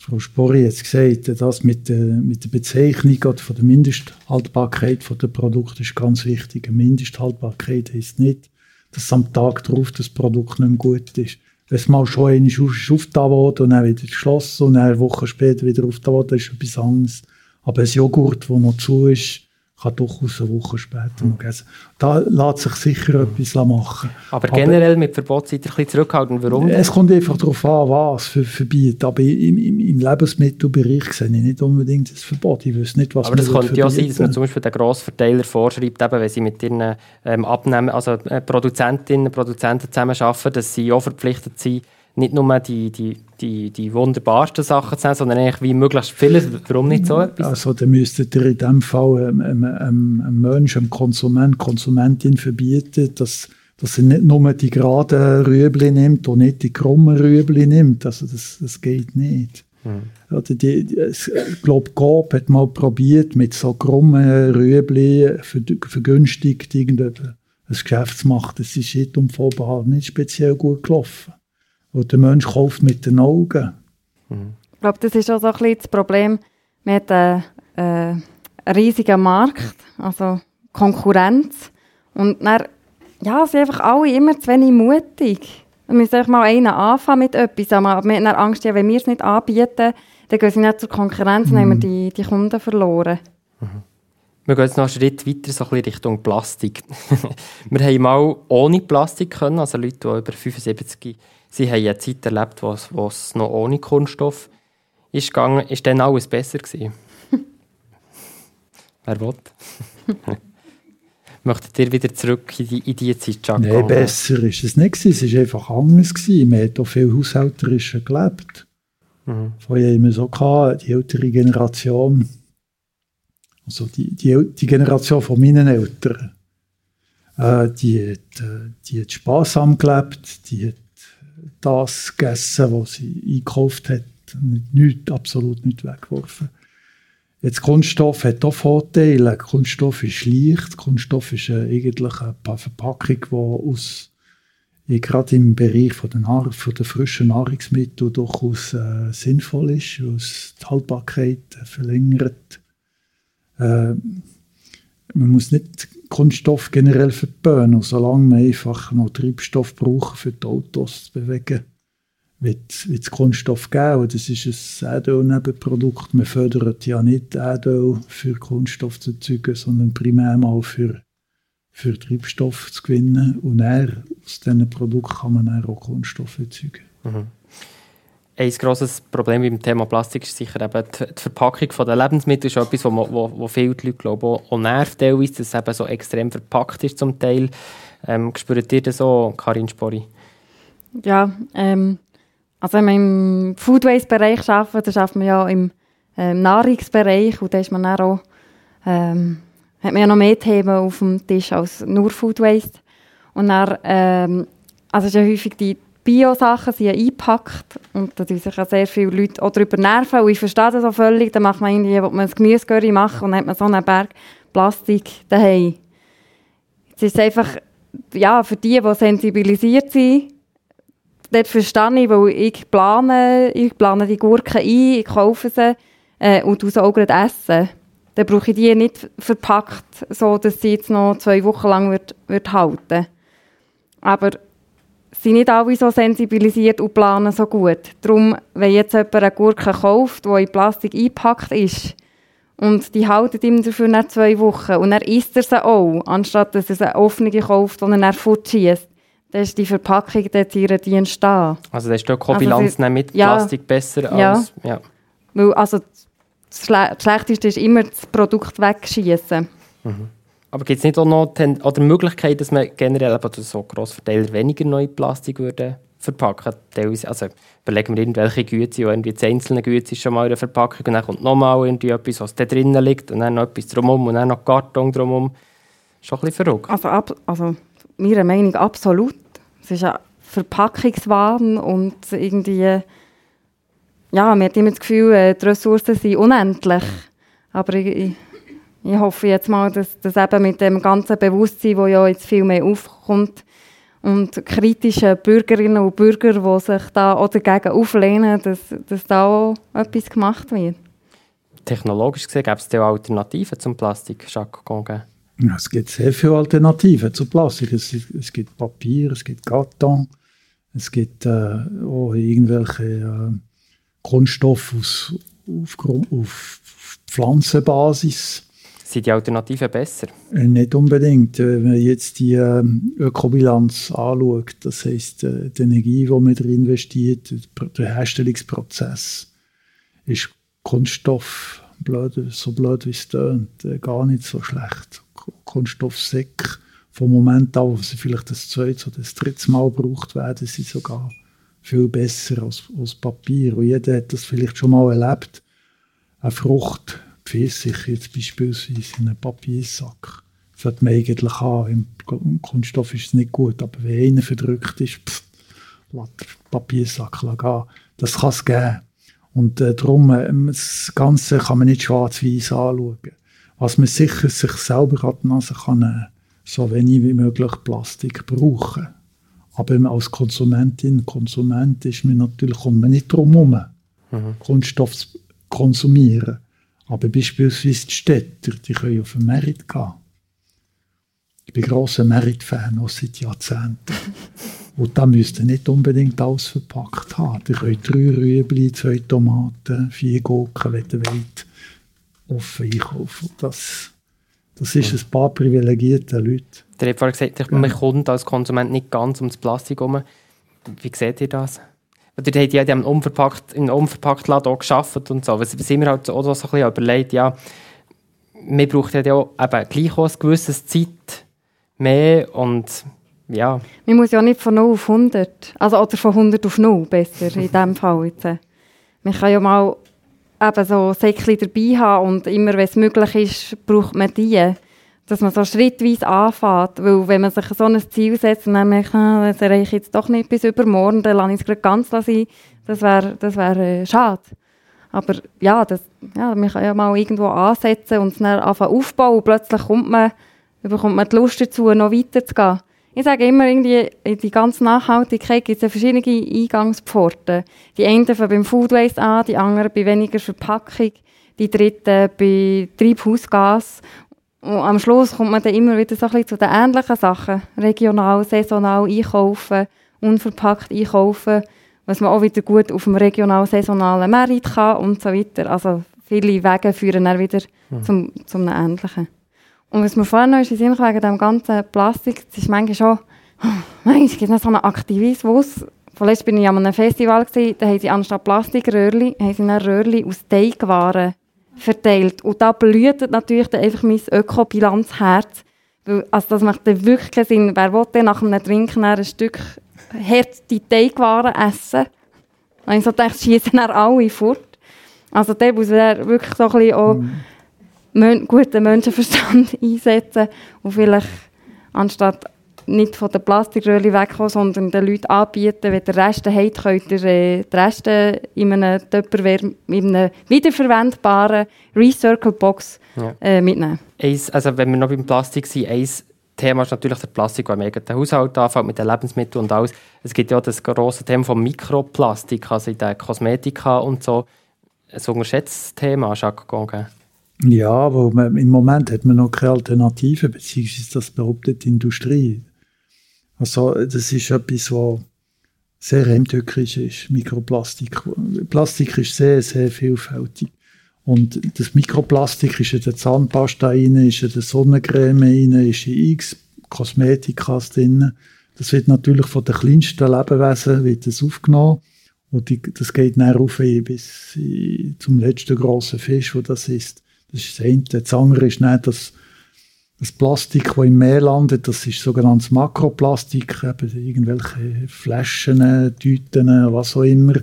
Frau Spori hat gesagt, das mit der, mit der Bezeichnung von der Mindesthaltbarkeit der Produkte ist ganz wichtig. Eine Mindesthaltbarkeit heisst nicht, dass am Tag darauf das Produkt nicht mehr gut ist. Wenn es mal schon einmal aufgetan wurde und dann wieder geschlossen und dann eine Woche später wieder aufgetan wurde, ist etwas anderes. Aber ein Joghurt, das noch zu ist, kann durchaus eine Woche später noch gehen. Da lässt sich sicher etwas machen. Aber generell mit Verbot seid ihr ein bisschen zurückhaltend. Warum? Es kommt einfach darauf an, was für verbieten. Aber im, im, im Lebensmittelbereich sehe ich nicht unbedingt das Verbot. Ich weiß nicht, was Aber das könnte ja sein, dass man zum Beispiel den Grossverteiler vorschreibt, eben, wenn sie mit ihren ähm, Abnehmen, also äh, Produzentinnen und Produzenten zusammenarbeiten, dass sie auch verpflichtet sind, nicht nur die, die, die, die wunderbarsten Sachen zu nehmen, sondern eigentlich wie möglichst vieles. Warum nicht so etwas? Also dann müsstet ihr in dem Fall einem, einem, einem Menschen, einem Konsument, Konsumentin verbieten, dass, dass er nicht nur die geraden Rüebli nimmt und nicht die krummen Rüebli nimmt. Also das, das geht nicht. Hm. Oder die, die, ich glaube, Coop hat mal probiert, mit so krummen Rüebli vergünstigt irgendein Geschäft zu machen. Das ist nicht um nicht speziell gut gelaufen wo der Mensch kauft mit den Augen. Mhm. Ich glaube, das ist auch so ein bisschen das Problem. Wir haben einen, äh, riesigen Markt, also Konkurrenz. Und dann, ja, sind einfach alle immer zu wenig mutig. Wir müssen einfach mal einen anfangen mit etwas. Aber wir haben Angst, ja, wenn wir es nicht anbieten, dann gehen sie nicht zur Konkurrenz, mhm. dann haben wir mhm. die, die Kunden verloren. Mhm. Wir gehen jetzt noch einen Schritt weiter, so ein bisschen Richtung Plastik. wir haben mal ohne Plastik können, also Leute, die über 75 Sie haben eine Zeit erlebt, wo es, noch ohne Kunststoff ist gegangen. Ist dann alles besser gewesen? Wer will? Möchtet ihr wieder zurück in die, in die Zeit, Jack? Nein, besser ist es nicht. Es war einfach anders. Gewesen. Man hat auch viel haushälterischer gelebt. Mhm. Vorher wir so gehabt, die ältere Generation, also die, die, die Generation von meinen Eltern, äh, die, hat, äh, die hat sparsam gelebt, die hat das gegessen, was sie einkauft hat. Nicht, absolut nicht weggeworfen. Jetzt Kunststoff hat auch Vorteile. Kunststoff ist leicht. Kunststoff ist äh, eigentlich eine Verpackung, die aus äh, gerade im Bereich von der, Nahr von der frischen Nahrungsmittel durchaus äh, sinnvoll ist, was die Haltbarkeit äh, verlängert. Äh, man muss nicht Kunststoff generell verbönen, solange man einfach noch Treibstoff braucht, für die Autos zu bewegen, wird es Kunststoff geben. Das ist ein Erdöl-Nebenprodukt. Man fördert ja nicht Erdöl für Kunststoff zu erzeugen, sondern primär mal für, für Treibstoff zu gewinnen. Und dann, aus diesen Produkten kann man dann auch Kunststoff erzeugen. Mhm. Ein grosses Problem beim Thema Plastik ist sicher eben die, Verpackung der Lebensmittel. Das ist etwas, wo, wo, wo viele Leute glauben, auch, auch nervt, teilweise, dass es eben so extrem verpackt ist zum Teil. Ähm, spürt ihr das so, Karin Spori? Ja, ähm, also wenn man im Food Waste-Bereich arbeitet, dann arbeitet man ja im ähm, Nahrungsbereich und da ist man auch, ähm, hat man ja noch mehr Themen auf dem Tisch als nur Food Waste. Und dann, ähm, also ist ja häufig die Bio-Sachen sind eingepackt und da tun sich ja sehr viele Leute auch darüber nerven und ich verstehe das auch völlig, dann macht man irgendwie, wo man ein Gemüsegurry machen und dann hat man so einen Berg Plastik daheim. Es ist einfach, ja, für die, die sensibilisiert sind, dort verstehe ich, weil ich plane, ich plane die Gurken ein, ich kaufe sie äh, und du sie auch gerade essen. Dann brauche ich die nicht verpackt, so dass sie jetzt noch zwei Wochen lang wird, wird halten. Aber sind nicht alle so sensibilisiert und planen so gut. Darum, wenn jetzt jemand eine Gurke kauft, die in Plastik eingepackt ist, und die halten ihm dafür nach zwei Wochen und dann isst er sie auch, anstatt dass er eine offene kauft, die er dann fortschießt. Dann ist die Verpackung dort ihre Dienst da. Also da ist die Ökobilanz also mit ja, Plastik besser als... Ja. ja. Weil, also das, Schle das Schlechteste ist immer das Produkt wegschießen. Mhm. Aber gibt es nicht auch noch die oder Möglichkeit, dass man generell oder so Grossverteiler weniger neue Plastik würde verpacken? Also überlegen wir irgendwelche Güte, irgendwie das einzelne Güte ist schon mal in der Verpackung und dann kommt nochmal irgendwie etwas, was da drinnen liegt und dann noch etwas drumherum und dann noch Karton drumherum. Schon ein bisschen verrückt. Also, ab, also meiner Meinung nach absolut. Es ist ein Verpackungswahn und irgendwie ja, man hat immer das Gefühl, äh, die Ressourcen sind unendlich. Aber ich, ich, hoffe jetzt mal, dass das eben mit dem ganzen Bewusstsein, das ja jetzt viel mehr aufkommt, und kritische Bürgerinnen und Bürger, die sich da auch dagegen auflehnen, dass, dass da auch etwas gemacht wird. Technologisch gesehen gibt es auch Alternativen zum Plastik, Jacques Gonga? Ja, es gibt sehr viele Alternativen zu Plastik. Es, es gibt Papier, es gibt Karton, es gibt äh, auch irgendwelche äh, Kunststoffe aus, auf, auf Pflanzenbasis. Sind die Alternativen besser? Äh, nicht unbedingt. Wenn man jetzt die äh, Ökobilanz anschaut, das heisst, äh, die Energie, die man drin investiert, der Herstellungsprozess, ist Kunststoff, blöd, so blöd wie es tönt, äh, gar nicht so schlecht. Kunststoffsäcke, vom Moment an, wo sie vielleicht das zweite oder das dritte Mal gebraucht werden, sie sogar viel besser als, als Papier. Und jeder hat das vielleicht schon mal erlebt. Eine Frucht, Pfirsich jetzt beispielsweise in einem Papiersack, sollte man eigentlich haben. Im Kunststoff ist es nicht gut, aber wenn einer verdrückt ist, pff, lässt der Papiersack gehen. Das kann es geben. Und äh, darum, äh, das Ganze kann man nicht schwarz-weiß anschauen. Was man sicher sich selber an die Nase kann, äh, so wenig wie möglich Plastik brauchen. Aber als Konsumentin, Konsument ist man natürlich, kommt man nicht drum herum, mhm. Kunststoff zu konsumieren. Aber beispielsweise die Städter, die können auf den Merit gehen. Ich bin grosser Merit-Fan, auch seit Jahrzehnten. Und da müsst ihr nicht unbedingt alles verpackt haben. Ihr könnt drei Rüebli, zwei Tomaten, vier Gurken, wenn ihr wollt, offen einkaufen. Das, das ist ein paar privilegierte Leute. Der hat vorhin gesagt, man kommt als Konsument nicht ganz ums Plastik herum. Wie seht ihr das? Oder hat ja in unverpackt, in einem unverpackt Laden auch gearbeitet und so. Was sind wir halt auch so ein bisschen überlegt, ja, man braucht ja auch eben gleich auch ein gewisses Zeit mehr und ja. Man muss ja nicht von 0 auf 100, also oder von 100 auf 0 besser in diesem Fall jetzt. Man kann ja mal eben so Säckchen dabei haben und immer, wenn es möglich ist, braucht man die dass man so schrittweise anfängt. Weil wenn man sich so ein Ziel setzt und dann merkt, ah, das erreiche ich jetzt doch nicht bis übermorgen, dann lasse ich es gerade ganz sein, das wäre das wär, äh, schade. Aber ja, das, ja, man kann ja mal irgendwo ansetzen und es dann anfangen aufbauen und plötzlich kommt man, bekommt man die Lust dazu, noch weiter zu gehen. Ich sage immer, irgendwie, in die ganze Nachhaltigkeit gibt es ja verschiedene Eingangspforten. Die einen fangen beim Food Waste an, die anderen bei weniger Verpackung, die dritten bei Treibhausgas und am Schluss kommt man dann immer wieder so ein bisschen zu den ähnlichen Sachen. Regional, saisonal einkaufen, unverpackt einkaufen, was man auch wieder gut auf dem regional-saisonalen Markt kann und so weiter. Also viele Wege führen dann wieder mhm. zum, zum Ähnlichen. Und was mir vorhin noch ist, ist wegen dem ganzen Plastik, es ist manchmal schon, oh, manchmal gibt es noch so einen Aktivismus. Vorletzt bin ich an einem Festival, gewesen, da haben sie anstatt Plastikröhrli, haben sie ein Röhrli aus Teigwaren verteilt. Und da blüht natürlich dann einfach mein Ökobilanzherz. Also das macht dann wirklich keinen Sinn. Wer will denn nach einem Trinken ein Stück harte Teigwaren essen? Und ich so dachte, schießen dann alle fort. Also der muss wirklich so ein bisschen auch mhm. guten Menschenverstand einsetzen und vielleicht anstatt nicht von den Plastikröhrchen wegkommen, sondern den Leuten anbieten, wenn der Rest habt, könnt ihr äh, den Rest in einem Tupperware, in einer wiederverwendbaren Recircle-Box ja. äh, mitnehmen. Eins, also wenn wir noch beim Plastik sind, eins Thema ist natürlich der Plastik, der im eigenen Haushalt anfällt, mit den Lebensmitteln und alles. Es gibt ja das große Thema von Mikroplastik, also in der Kosmetika und so. Ein unterschätztes Thema, Jacques. Ja, aber im Moment hat man noch keine Alternative, beziehungsweise das behauptet die Industrie. Also das ist etwas, was sehr heimtückisch ist, Mikroplastik. Plastik ist sehr, sehr vielfältig. Und das Mikroplastik ist in der Zahnpasta rein, ist in der Sonnencreme rein, ist in x Kosmetikas drin. Das wird natürlich von den kleinsten Lebewesen wird das aufgenommen. Und die, das geht dann rauf bis zum letzten grossen Fisch, wo das ist. Das ist das eine. Das andere ist nicht das, das Plastik, das im Meer landet. Das ist sogenanntes Makroplastik, eben irgendwelche Flaschen, Tüten, was auch immer,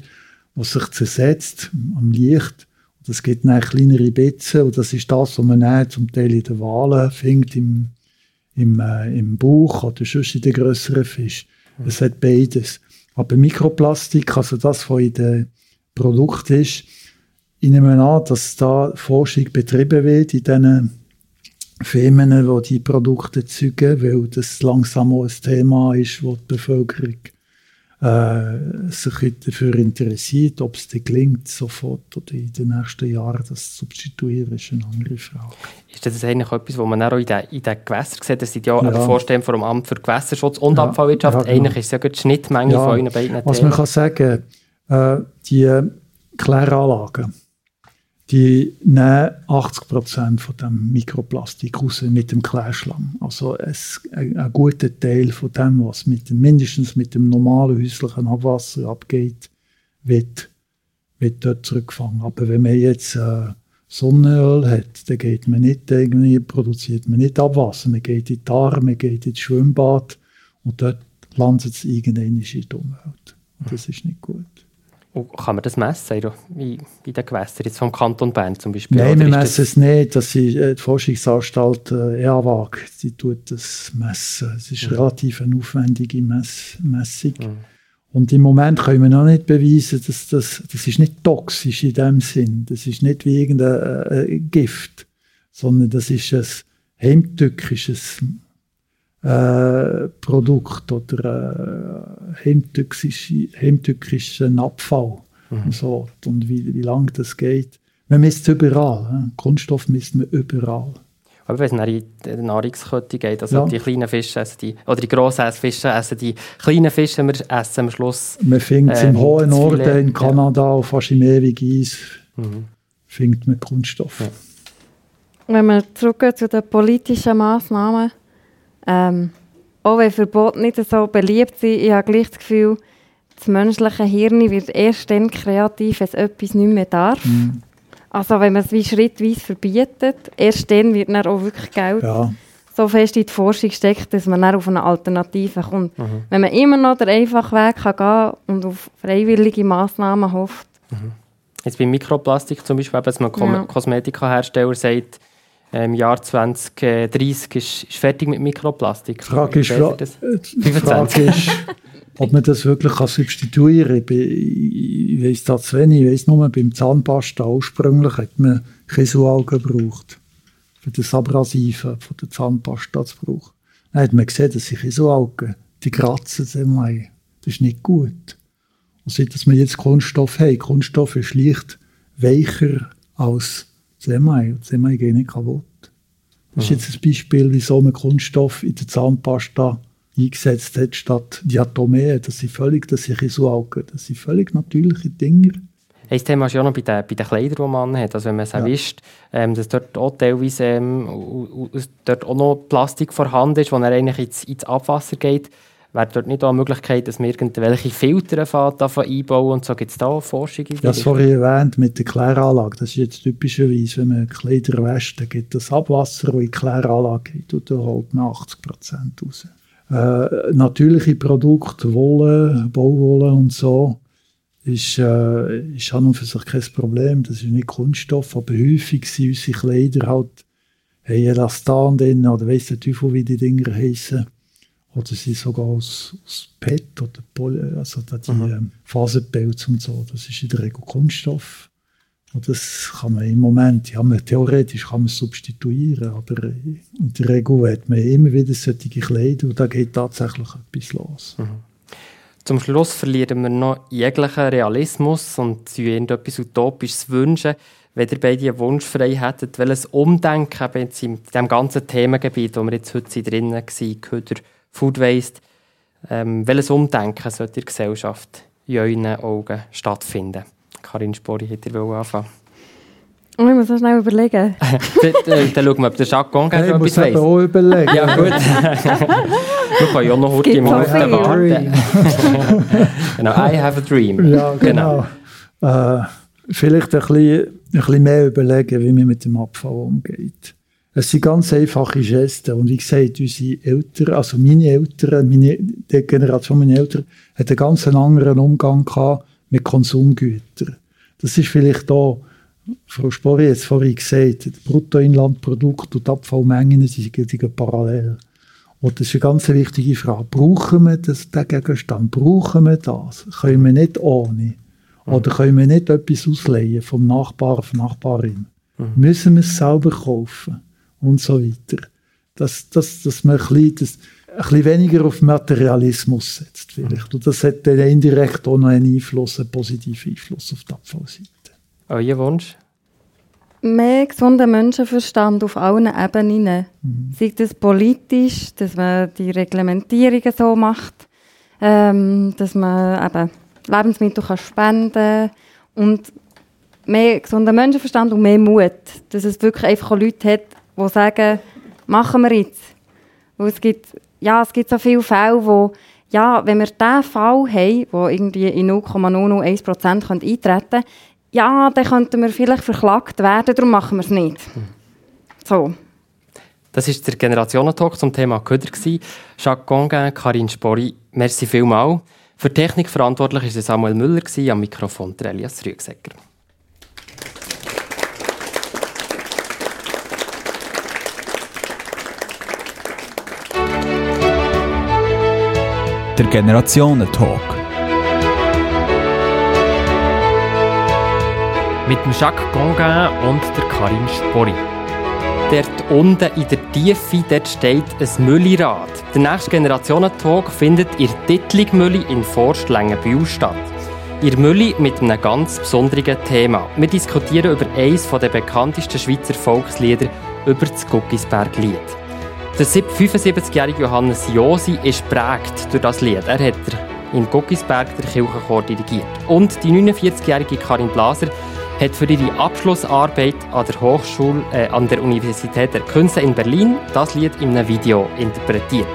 was sich zersetzt am Licht. Das gibt dann kleinere Bitzen und das ist das, was man dann zum Teil in den Walen findet, im, im, äh, im Bauch oder sonst in den grösseren Fischen. Es hat beides. Aber Mikroplastik, also das, was in den Produkten ist, ich nehme an, dass da Forschung betrieben wird in diesen Firmen, die die Produkte zügen, weil das langsam auch ein Thema ist, wo die Bevölkerung äh, sich dafür interessiert. Ob es dir gelingt, sofort oder in den nächsten Jahren das zu substituieren, ist eine andere Frage. Ist das eigentlich etwas, was man auch in den, in den Gewässern sieht? Das sind ja, ja. Vorstand vom Amt für Gewässerschutz und ja. Abfallwirtschaft. Ja, genau. Eigentlich ist es ja die Schnittmenge ja. von euren beiden Was Themen. man kann sagen, äh, die Kläranlagen, die nehmen 80 Prozent von dem Mikroplastik raus mit dem Klärschlamm. Also ein, ein, guter Teil von dem, was mit dem, mindestens mit dem normalen häuslichen Abwasser abgeht, wird, wird dort zurückgefangen. Aber wenn man jetzt äh, Sonnenöl hat, dann geht man nicht irgendwie, produziert man nicht Abwasser. Man geht in die Aare, man geht ins Schwimmbad und dort landet es irgendwann in die Umwelt. Und das ist nicht gut. Und kann man das messen in, in den Gewässern, jetzt vom Kanton Bern zum Beispiel? Nein, wir messen es nicht. Das ist, äh, die Forschungsanstalt äh, EAWAG, die tut das messen. Es ist mhm. relativ eine aufwendige Mess Messung. Mhm. Und im Moment können wir noch nicht beweisen, dass das, das ist nicht toxisch in dem Sinn. Das ist nicht wie irgendein äh, Gift, sondern das ist ein heimtückisches äh, Produkt oder äh, heimtückischen Abfall. Mhm. So. Und wie, wie lange das geht. Man misst es überall. He? Kunststoff misst man überall. Aber wenn es in die Nahrungskette geht, also ja. die kleinen Fische essen die, oder die grossen Fische essen die kleinen Fische, wir essen am Schluss. Man findet es ähm, im hohen Norden, in Kanada, ja. fast im ewigen Eis, mhm. findet man Kunststoff. Ja. Wenn wir zurückgehen zu den politischen Massnahmen, ähm, auch wenn Verbote nicht so beliebt sind, ich habe gleich das Gefühl, das menschliche Hirn wird erst dann kreativ, wenn es etwas nicht mehr darf. Mhm. Also wenn man es wie schrittweise verbietet, erst dann wird dann auch wirklich Geld ja. so fest in die Forschung steckt, dass man dann auf eine Alternative kommt. Mhm. Wenn man immer noch den einfachen Weg kann gehen und auf freiwillige Massnahmen hofft. Mhm. Jetzt beim Mikroplastik zum Beispiel, wenn man ja. Kosmetikahersteller sagt, im Jahr 2030 ist, ist fertig mit Mikroplastik. Die Frage ist, Fra die Frage ist ob man das wirklich kann substituieren kann. Ich, weiss das zu wenig. Ich weiss nur, beim Zahnpasta ursprünglich hat man Chesualgen gebraucht, für das Abrasiven von der Zahnpasta zu brauchen. Dann hat man gesehen, dass sich Chesualgen, die kratzen immer. Das ist nicht gut. Und seit dass wir jetzt Kunststoff haben, Kunststoff ist leicht weicher als Semai. Und Semai geht nicht kaputt. Das ist jetzt ein Beispiel, wieso man Kunststoff in der Zahnpasta eingesetzt hat, statt Diatomee. Das sind völlig, das sind Risualgen. Das sind völlig natürliche Dinge. Ein Thema ist ja noch bei den, bei den Kleidern, die man hat. Also wenn man es ja. erwischt, ähm, dass dort auch teilweise ähm, dort auch noch Plastik vorhanden ist, wo er eigentlich ins, ins Abwasser geht. Wäre dort nicht auch eine Möglichkeit, dass man irgendwelche Filter davon einbauen und so gibt es da Forschung? In das vorhin erwähnt mit der Kläranlage. Das ist jetzt typischerweise, wenn man Kleider wäscht, dann gibt das Abwasser, das in die Kläranlage geht und da holt man 80 Prozent raus. Äh, natürliche Produkte, Wolle, Bauwolle und so, ist, äh, ist an und für sich kein Problem. Das ist nicht Kunststoff, aber häufig sind unsere Kleider halt haben Elastan drin oder weiss der Teufel, wie die Dinger heißen oder sie sogar aus, aus PET oder Poly, also die mhm. Faserpelz und so. Das ist in der Regel Kunststoff. Und das kann man im Moment, ja, man, theoretisch kann man substituieren, aber in der Regel hat man immer wieder solche Kleider und da geht tatsächlich etwas los. Mhm. Zum Schluss verlieren wir noch jeglichen Realismus und sie irgendetwas Utopisches wünschen. Wenn ihr beide einen Wunsch frei hättet, welches Umdenken in diesem ganzen Themengebiet, wo wir jetzt heute drinnen waren, Köder, Food Waste, ähm, welches Umdenken sollte in der Gesellschaft in euren Augen stattfinden? Karin Spori, hätte ihr anfangen Oh, ich muss noch schnell überlegen. dann, dann schauen wir, ob der Jacques Gonga hey, etwas weiss. Ich muss auch überlegen. Ja, gut. wir können ja auch noch heute im Moment warten. genau, I have a dream. Ja, genau. genau. Äh, vielleicht ein bisschen, ein bisschen mehr überlegen, wie man mit dem Abfall umgeht. Es sind ganz einfache Gesten. Und wie gesagt, unsere Eltern, also meine Eltern, meine, die Generation meiner Eltern, hat einen ganz anderen Umgang gehabt mit Konsumgütern. Das ist vielleicht da, Frau Spori hat es vorhin gesagt, das Bruttoinlandprodukt und die Abfallmengen sind parallel. Und das ist eine ganz wichtige Frage. Brauchen wir das, den Gegenstand? Brauchen wir das? Können wir nicht ohne? Oder können wir nicht etwas ausleihen vom Nachbar auf Nachbarin? Mhm. Müssen wir es selber kaufen? Und so weiter. Dass, dass, dass man ein bisschen, das, ein bisschen weniger auf Materialismus setzt vielleicht. Und das hat dann indirekt auch noch einen Einfluss, einen positiven Einfluss auf die Abfallseite. Euer Wunsch? Mehr gesunder Menschenverstand auf allen Ebenen. Mhm. Sei das politisch, dass man die Reglementierungen so macht, ähm, dass man eben Lebensmittel kann spenden kann und mehr gesunder Menschenverstand und mehr Mut. Dass es wirklich einfach Leute hat, die sagen, machen wir jetzt. Weil es gibt ja, es gibt so viele Fälle, wo, ja, wenn wir diesen Fall haben, wo irgendwie in 0,001% eintreten könnte, ja, dann könnten wir vielleicht verklagt werden, darum machen wir es nicht. So. Das war der Generationentalk zum Thema Köder. Jacques Gonguin, Karin Spori, merci vielmals. Für Technik verantwortlich war Samuel Müller, am Mikrofon Elias Rüegsegger. Der Generationentalk. Mit dem Jacques Gonguin und der Karin Spori. Dort unten in der Tiefe dort steht ein Müllirad. Der nächste Generationentalk findet in Dittligmülli in Forstlängenbühl statt. Ihr Mülli mit einem ganz besonderen Thema. Wir diskutieren über eines der bekanntesten Schweizer Volkslieder, über das Guckisberg-Lied. Der 75-jährige Johannes Josi ist prägt durch das Lied. Er hat in Guckisberg der Kirchenchor dirigiert. Und die 49-jährige Karin Blaser hat für ihre Abschlussarbeit an der Hochschule, äh, an der Universität der Künste in Berlin das Lied in einem Video interpretiert.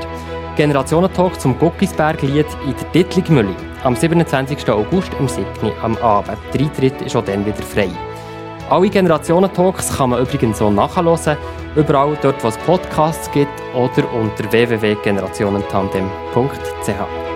Generationentalk zum Guckisberg-Lied in der Dittligmülli am 27. August im 7. am Abend. Der Eintritt ist auch dann wieder frei. Alle Generationen-Talks kann man übrigens so nachhören, überall dort, wo es Podcasts gibt oder unter www.generationentandem.ch.